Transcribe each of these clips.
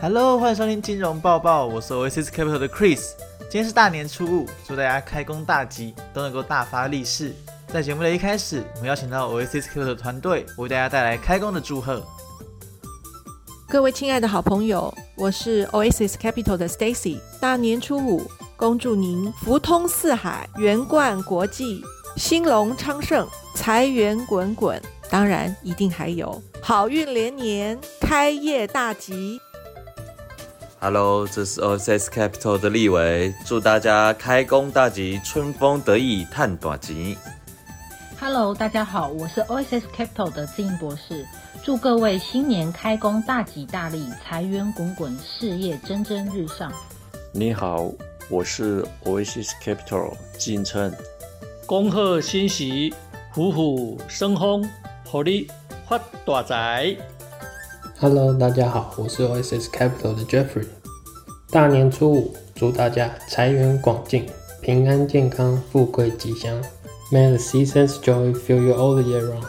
Hello，欢迎收听金融报报，我是 Oasis Capital 的 Chris。今天是大年初五，祝大家开工大吉，都能够大发利市。在节目的一开始，我们邀请到 Oasis Capital 的团队为大家带来开工的祝贺。各位亲爱的好朋友，我是 Oasis Capital 的 Stacy。大年初五，恭祝您福通四海，圆贯国际，兴隆昌盛，财源滚滚。当然，一定还有好运连年，开业大吉。Hello，这是 OSS Capital 的立伟，祝大家开工大吉，春风得意，探短吉。Hello，大家好，我是 Oasis Capital 的志英博士，祝各位新年开工大吉大利，财源滚滚，事业蒸蒸日上。你好，我是 Oasis Capital 金琛。恭贺新喜，虎虎生风，火力发大财。Hello，大家好，我是 Oasis Capital 的 Jeffrey。大年初五，祝大家财源广进，平安健康，富贵吉祥。May the seasons joy fill you all the year round。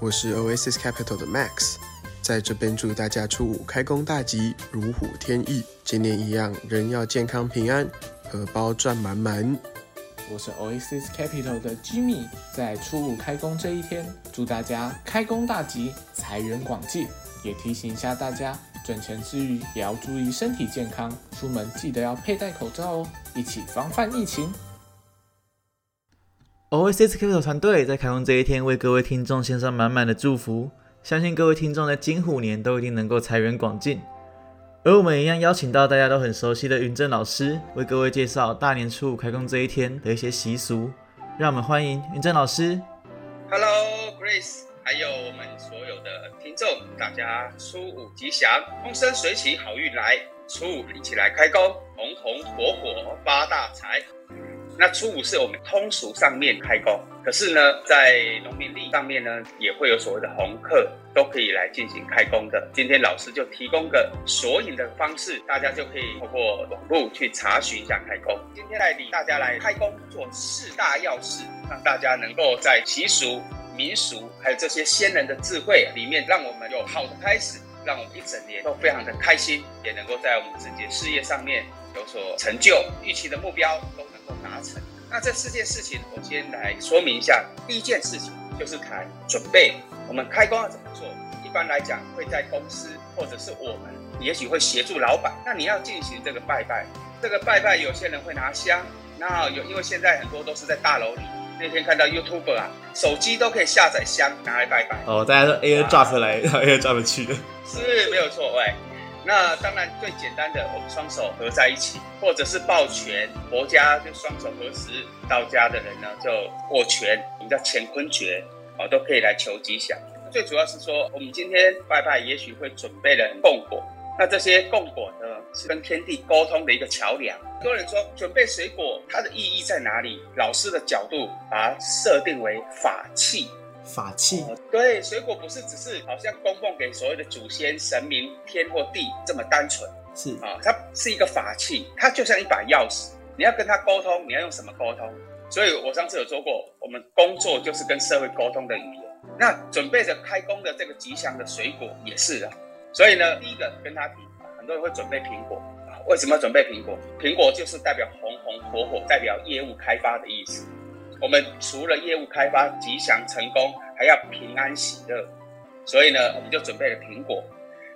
我是 Oasis Capital 的 Max，在这边祝大家初五开工大吉，如虎添翼。今年一样，人要健康平安，荷包赚满满。我是 Oasis Capital 的 Jimmy，在初五开工这一天，祝大家开工大吉，财源广进。也提醒一下大家，赚钱之余也要注意身体健康，出门记得要佩戴口罩哦，一起防范疫情。Oasis Capital 团队在开工这一天，为各位听众献上满满的祝福，相信各位听众在金虎年都一定能够财源广进。而我们一样邀请到大家都很熟悉的云正老师，为各位介绍大年初五开工这一天的一些习俗。让我们欢迎云正老师。Hello Grace，还有大家初五吉祥，风生水起，好运来。初五一起来开工，红红火火发大财。那初五是我们通俗上面开工，可是呢，在农民历上面呢，也会有所谓的红客，都可以来进行开工的。今天老师就提供个索引的方式，大家就可以透过网络去查询一下开工。今天来领大家来开工做四大要事，让大家能够在习俗、民俗还有这些先人的智慧里面，让我们有好的开始，让我们一整年都非常的开心，也能够在我们自己的事业上面有所成就，预期的目标都能够达成。那这四件事情，我先来说明一下。第一件事情就是谈准备，我们开工要怎么做？一般来讲，会在公司或者是我们，也许会协助老板。那你要进行这个拜拜，这个拜拜，有些人会拿香，那有因为现在很多都是在大楼里。那天看到 YouTube 啊，手机都可以下载香拿来拜拜。哦，大家都 AirDrop 来，AirDrop 去的，是没有错，喂。那当然最简单的，我们双手合在一起，或者是抱拳，佛家就双手合十，道家的人呢就握拳，我们叫乾坤诀，哦，都可以来求吉祥。最主要是说，我们今天拜拜，也许会准备了供果，那这些供果呢，是跟天地沟通的一个桥梁。很多人说准备水果，它的意义在哪里？老师的角度把它设定为法器。法器、哦、对，水果不是只是好像供奉给所谓的祖先、神明、天或地这么单纯，是啊、哦，它是一个法器，它就像一把钥匙，你要跟它沟通，你要用什么沟通？所以我上次有说过，我们工作就是跟社会沟通的语言。那准备着开工的这个吉祥的水果也是啊，所以呢，第一个跟他提，很多人会准备苹果，为什么准备苹果？苹果就是代表红红火火，代表业务开发的意思。我们除了业务开发吉祥成功，还要平安喜乐，所以呢，我们就准备了苹果。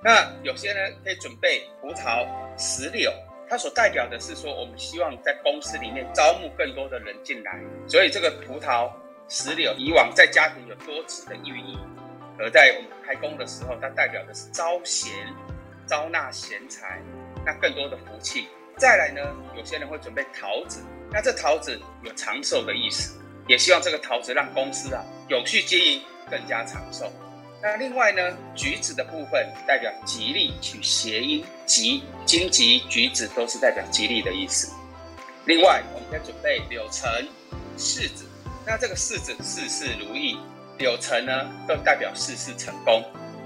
那有些人可以准备葡萄、石榴，它所代表的是说，我们希望在公司里面招募更多的人进来，所以这个葡萄、石榴以往在家庭有多子的寓意，而在我们开工的时候，它代表的是招贤、招纳贤才，那更多的福气。再来呢，有些人会准备桃子。那这桃子有长寿的意思，也希望这个桃子让公司啊永续经营更加长寿。那另外呢，橘子的部分代表吉利，取谐音吉，荆棘、橘子都是代表吉利的意思。另外，我们在准备柳橙、柿子。那这个柿子事事如意，柳橙呢都代表事事成功。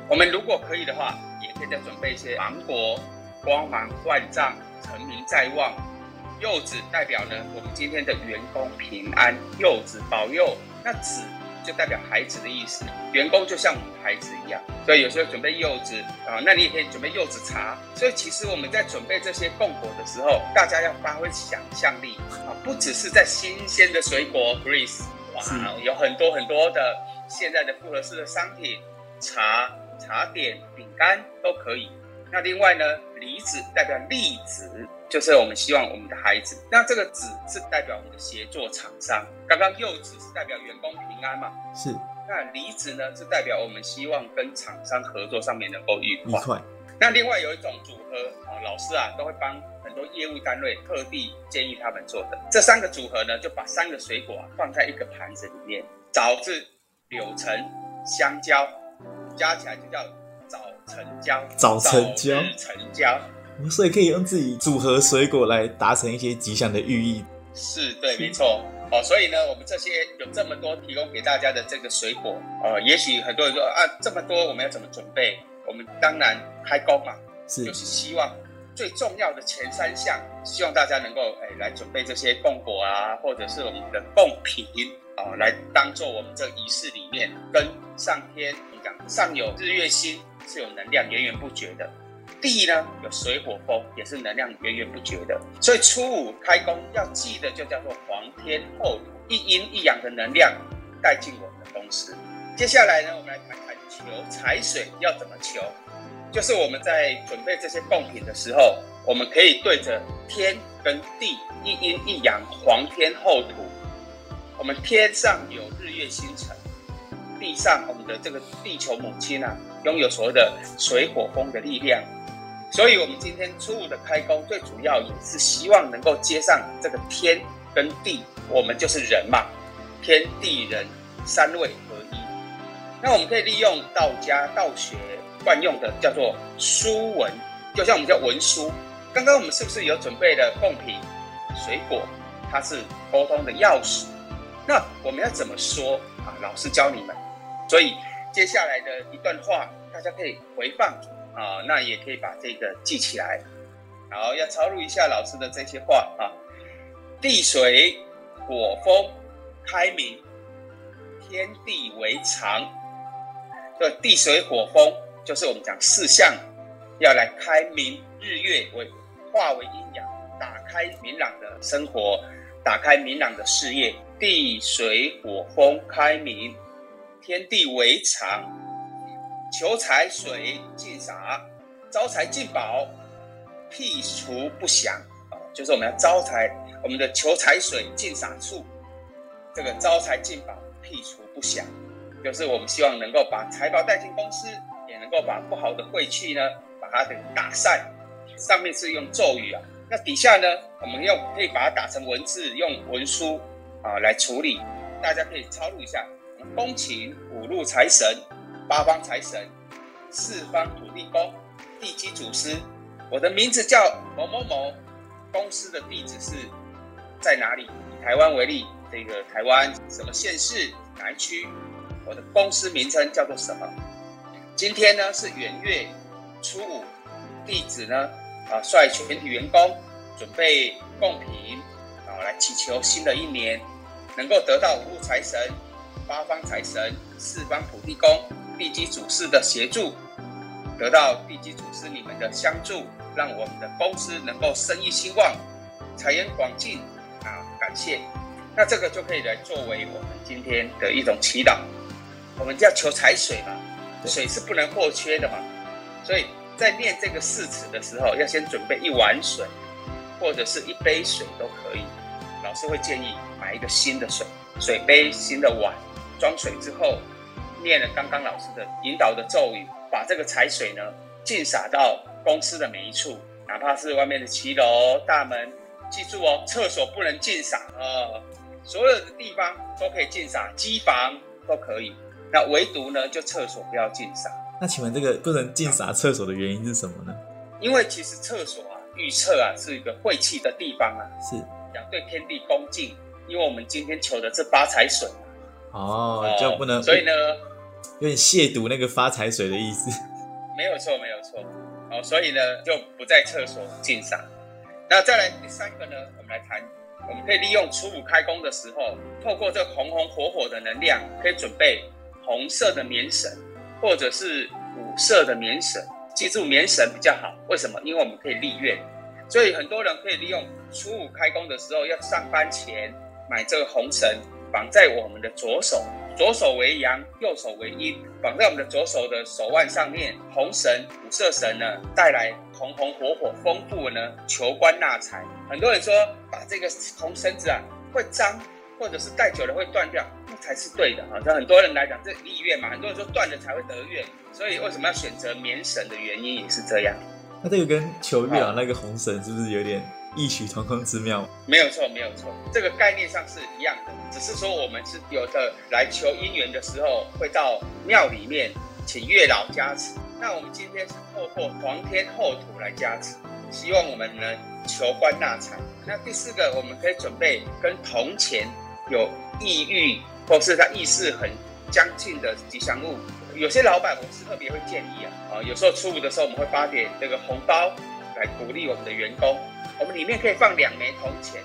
我们如果可以的话，也可以再准备一些芒果，光芒万丈，成名在望。柚子代表呢，我们今天的员工平安，柚子保佑。那子就代表孩子的意思，员工就像我们的孩子一样，所以有时候准备柚子啊，那你也可以准备柚子茶。所以其实我们在准备这些供果的时候，大家要发挥想象力啊，不只是在新鲜的水果 g r e e e 哇，有很多很多的现在的复合式的商品，茶、茶点、饼干都可以。那另外呢，梨子代表栗子，就是我们希望我们的孩子。那这个子是代表我们的协作厂商。刚刚柚子是代表员工平安嘛？是。那梨子呢，是代表我们希望跟厂商合作上面能够愉快。愉快。那另外有一种组合啊，老师啊都会帮很多业务单位特地建议他们做的。这三个组合呢，就把三个水果啊放在一个盘子里面，枣子、柳橙、香蕉，加起来就叫。成交，早成交，成交。所以可以用自己组合水果来达成一些吉祥的寓意。是对，没错。哦，所以呢，我们这些有这么多提供给大家的这个水果，呃，也许很多人说啊，这么多我们要怎么准备？我们当然开工嘛，是，就是希望最重要的前三项，希望大家能够哎来准备这些供果啊，或者是我们的贡品啊，来当做我们这仪式里面跟上天讲上有日月星。是有能量源源不绝的，地呢有水火风，也是能量源源不绝的。所以初五开工要记得就叫做皇天后土，一阴一阳的能量带进我们的公司。接下来呢，我们来谈谈求财水要怎么求，就是我们在准备这些贡品的时候，我们可以对着天跟地，一阴一阳，皇天后土。我们天上有日月星辰。地上，我们的这个地球母亲啊，拥有所谓的水火风的力量，所以，我们今天初五的开工，最主要也是希望能够接上这个天跟地，我们就是人嘛，天地人三位合一。那我们可以利用道家道学惯用的叫做书文，就像我们叫文书。刚刚我们是不是有准备了贡品、水果？它是沟通的钥匙。那我们要怎么说啊？老师教你们。所以接下来的一段话，大家可以回放啊，那也可以把这个记起来。好，要抄录一下老师的这些话啊：地水火风开明，天地为常。这地水火风就是我们讲四象，要来开明日月为化为阴阳，打开明朗的生活，打开明朗的事业。地水火风开明。天地为常，求财水进洒，招财进宝，辟除不祥啊！就是我们要招财，我们的求财水进洒处，这个招财进宝，辟除不祥，就是我们希望能够把财宝带进公司，也能够把不好的晦气呢，把它给打散。上面是用咒语啊，那底下呢，我们用可以把它打成文字，用文书啊来处理，大家可以抄录一下。恭请五路财神、八方财神、四方土地公、地基祖师。我的名字叫某某某，公司的地址是在哪里？以台湾为例，这个台湾什么县市哪一区？我的公司名称叫做什么？今天呢是元月初五，地址呢啊率全体员工准备贡品啊来祈求新的一年能够得到五路财神。八方财神、四方土地公、地基祖师的协助，得到地基祖师你们的相助，让我们的公司能够生意兴旺、财源广进啊！感谢。那这个就可以来作为我们今天的一种祈祷。我们叫求财水嘛，水是不能或缺的嘛，所以在念这个誓词的时候，要先准备一碗水，或者是一杯水都可以。老师会建议买一个新的水水杯、新的碗。装水之后，念了刚刚老师的引导的咒语，把这个财水呢尽洒到公司的每一处，哪怕是外面的骑楼、大门，记住哦，厕所不能尽洒哦，所有的地方都可以尽洒，机房都可以，那唯独呢就厕所不要尽洒。那请问这个不能进洒厕所的原因是什么呢？因为其实厕所啊，预测啊是一个晦气的地方啊，是要对天地恭敬，因为我们今天求的是发财水。哦，就不能，所以呢，有点亵渎那个发财水的意思。没有错，没有错。哦，所以呢，就不在厕所进洒。那再来第三个呢，我们来谈我们可以利用初五开工的时候，透过这红红火火的能量，可以准备红色的棉绳，或者是五色的棉绳。记住棉绳比较好，为什么？因为我们可以立愿，所以很多人可以利用初五开工的时候，要上班前买这个红绳，绑在我们的左手。左手为阳，右手为阴，绑在我们的左手的手腕上面。红绳五色绳呢，带来红红火火、丰富呢，求官纳财。很多人说把这个红绳子啊会脏，或者是戴久了会断掉，那才是对的啊。对很多人来讲，这立月嘛，很多人说断了才会得月，所以为什么要选择棉绳的原因也是这样。那这个跟求月老那个红绳是不是有点？异曲同工之妙，没有错，没有错，这个概念上是一样的，只是说我们是有的来求姻缘的时候，会到庙里面请月老加持。那我们今天是透过皇天后土来加持，希望我们能求官纳财。那第四个，我们可以准备跟铜钱有意欲或是他意识很相近的吉祥物。有些老板我是特别会建议啊，啊，有时候初五的时候我们会发点这个红包来鼓励我们的员工。我们里面可以放两枚铜钱，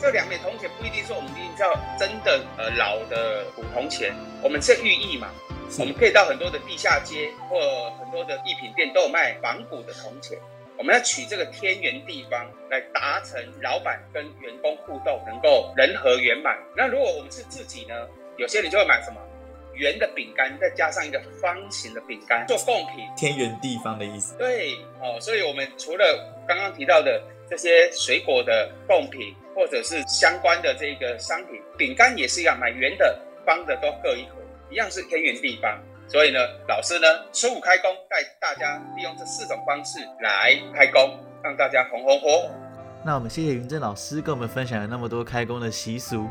这两枚铜钱不一定说我们一定要真的呃老的古铜钱，我们是寓意嘛，我们可以到很多的地下街或很多的艺品店都有卖仿古的铜钱，我们要取这个天圆地方来达成老板跟员工互动能够人和圆满。那如果我们是自己呢，有些人就会买什么圆的饼干，再加上一个方形的饼干做贡品，天圆地方的意思。对哦，所以我们除了刚刚提到的。这些水果的贡品，或者是相关的这个商品，饼干也是一样，买圆的、方的都各一盒，一样是天圆地方。所以呢，老师呢初五开工，带大家利用这四种方式来开工，让大家红红火。那我们谢谢云正老师跟我们分享了那么多开工的习俗，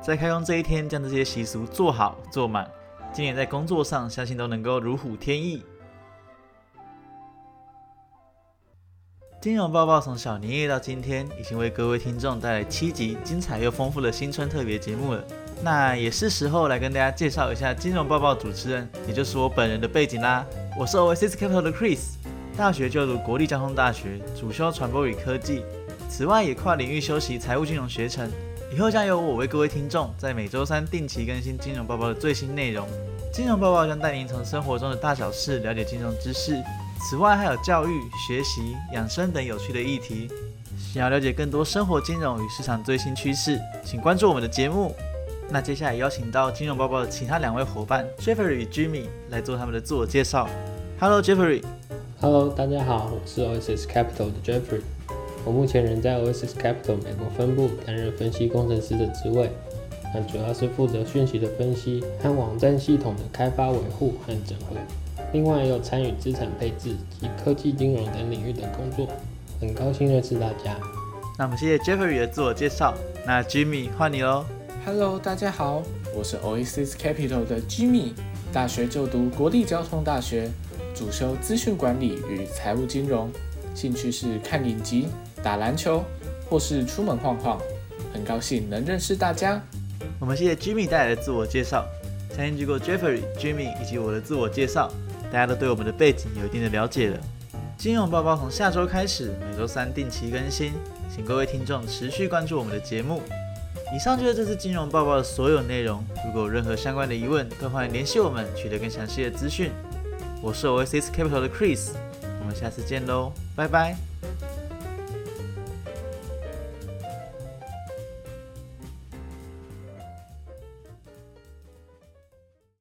在开工这一天将这些习俗做好做满，今年在工作上相信都能够如虎添翼。金融报报从小年夜到今天，已经为各位听众带来七集精彩又丰富的新春特别节目了。那也是时候来跟大家介绍一下金融报报主持人，也就是我本人的背景啦。我是 Oasis Capital 的 Chris，大学就读国立交通大学，主修传播与科技。此外，也跨领域修习财务金融学程。以后将由我为各位听众在每周三定期更新金融报报的最新内容。金融报报将带您从生活中的大小事了解金融知识。此外，还有教育、学习、养生等有趣的议题。想要了解更多生活金融与市场最新趋势，请关注我们的节目。那接下来邀请到金融包包的其他两位伙伴 Jeffrey 与 Jimmy 来做他们的自我介绍。Hello Jeffrey。Hello，大家好，我是 Oasis Capital 的 Jeffrey。我目前仍在 Oasis Capital 美国分部担任分析工程师的职位，但主要是负责讯息的分析和网站系统的开发维护和整合。另外也有参与资产配置及科技金融等领域的工作，很高兴认识大家。那我们谢谢 Jeffrey 的自我介绍。那 Jimmy 换你喽。Hello，大家好，我是 Oasis Capital 的 Jimmy，大学就读国立交通大学，主修资讯管理与财务金融，兴趣是看影集、打篮球或是出门晃晃。很高兴能认识大家。我们谢谢 Jimmy 带来的自我介绍。相信经过 Jeffrey、Jimmy 以及我的自我介绍。大家都对我们的背景有一定的了解了。金融报报从下周开始，每周三定期更新，请各位听众持续关注我们的节目。以上就是这次金融报告的所有内容。如果有任何相关的疑问，都欢迎联系我们，取得更详细的资讯。我是 Oasis Capital 的 Chris，我们下次见喽，拜拜。